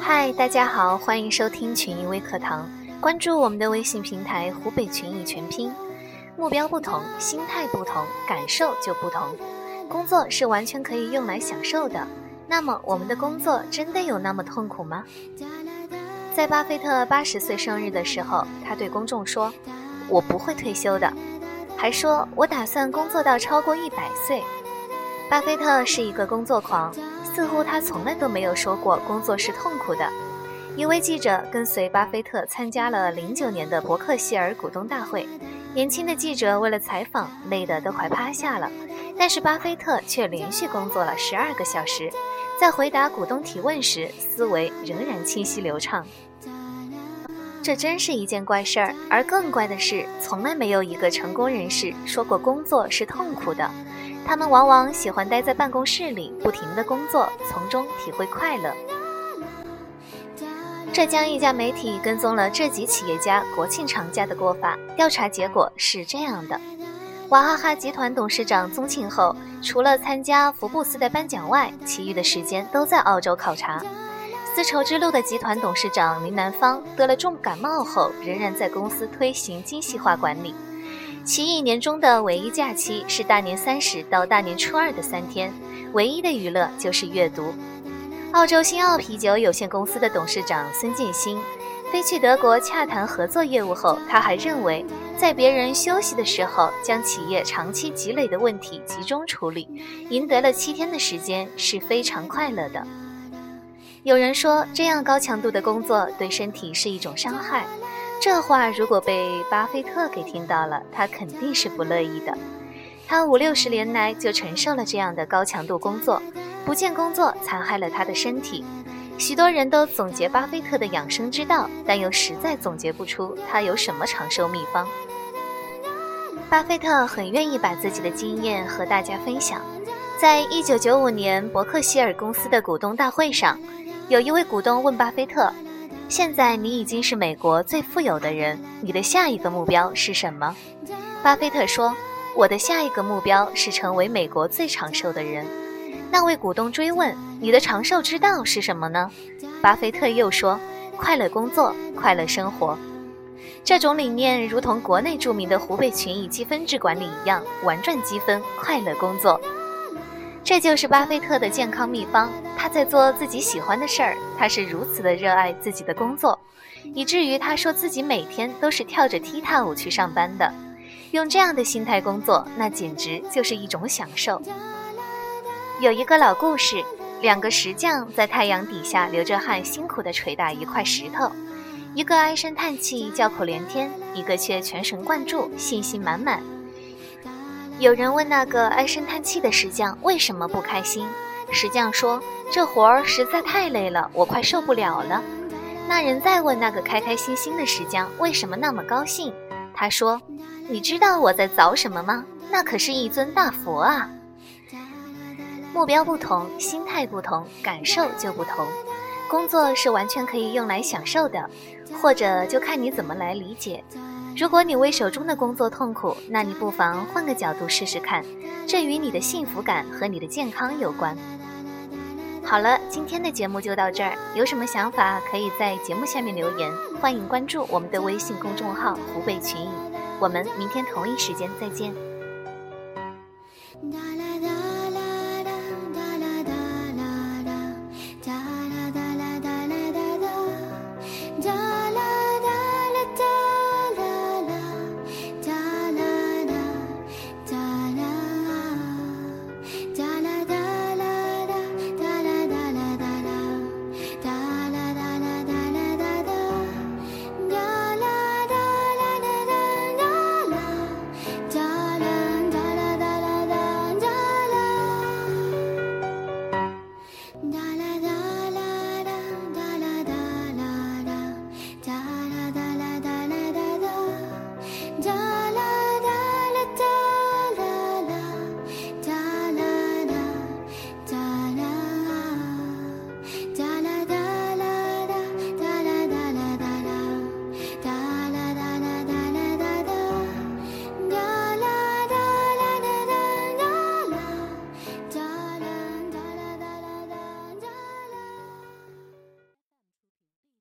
嗨，大家好，欢迎收听群益微课堂，关注我们的微信平台“湖北群益全拼”。目标不同，心态不同，感受就不同。工作是完全可以用来享受的，那么我们的工作真的有那么痛苦吗？在巴菲特八十岁生日的时候，他对公众说：“我不会退休的。”还说：“我打算工作到超过一百岁。”巴菲特是一个工作狂。似乎他从来都没有说过工作是痛苦的。一位记者跟随巴菲特参加了零九年的伯克希尔股东大会，年轻的记者为了采访累得都快趴下了，但是巴菲特却连续工作了十二个小时，在回答股东提问时，思维仍然清晰流畅。这真是一件怪事儿，而更怪的是，从来没有一个成功人士说过工作是痛苦的。他们往往喜欢待在办公室里，不停地工作，从中体会快乐。浙江一家媒体跟踪了这几企业家国庆长假的过法，调查结果是这样的：娃哈哈集团董事长宗庆后，除了参加福布斯的颁奖外，其余的时间都在澳洲考察。丝绸之路的集团董事长林南方得了重感冒后，仍然在公司推行精细化管理。其一年中的唯一假期是大年三十到大年初二的三天，唯一的娱乐就是阅读。澳洲新奥啤酒有限公司的董事长孙建新飞去德国洽谈合作业务后，他还认为，在别人休息的时候，将企业长期积累的问题集中处理，赢得了七天的时间是非常快乐的。有人说，这样高强度的工作对身体是一种伤害。这话如果被巴菲特给听到了，他肯定是不乐意的。他五六十年来就承受了这样的高强度工作，不见工作残害了他的身体。许多人都总结巴菲特的养生之道，但又实在总结不出他有什么长寿秘方。巴菲特很愿意把自己的经验和大家分享。在一九九五年伯克希尔公司的股东大会上，有一位股东问巴菲特。现在你已经是美国最富有的人，你的下一个目标是什么？巴菲特说：“我的下一个目标是成为美国最长寿的人。”那位股东追问：“你的长寿之道是什么呢？”巴菲特又说：“快乐工作，快乐生活。”这种理念如同国内著名的湖北群益积分制管理一样，玩转积分，快乐工作。这就是巴菲特的健康秘方。他在做自己喜欢的事儿，他是如此的热爱自己的工作，以至于他说自己每天都是跳着踢踏舞去上班的。用这样的心态工作，那简直就是一种享受。有一个老故事，两个石匠在太阳底下流着汗，辛苦地捶打一块石头，一个唉声叹气，叫苦连天；一个却全神贯注，信心满满。有人问那个唉声叹气的石匠为什么不开心，石匠说：“这活儿实在太累了，我快受不了了。”那人再问那个开开心心的石匠为什么那么高兴，他说：“你知道我在凿什么吗？那可是一尊大佛啊！”目标不同，心态不同，感受就不同。工作是完全可以用来享受的，或者就看你怎么来理解。如果你为手中的工作痛苦，那你不妨换个角度试试看，这与你的幸福感和你的健康有关。好了，今天的节目就到这儿，有什么想法可以在节目下面留言，欢迎关注我们的微信公众号“湖北群益”，我们明天同一时间再见。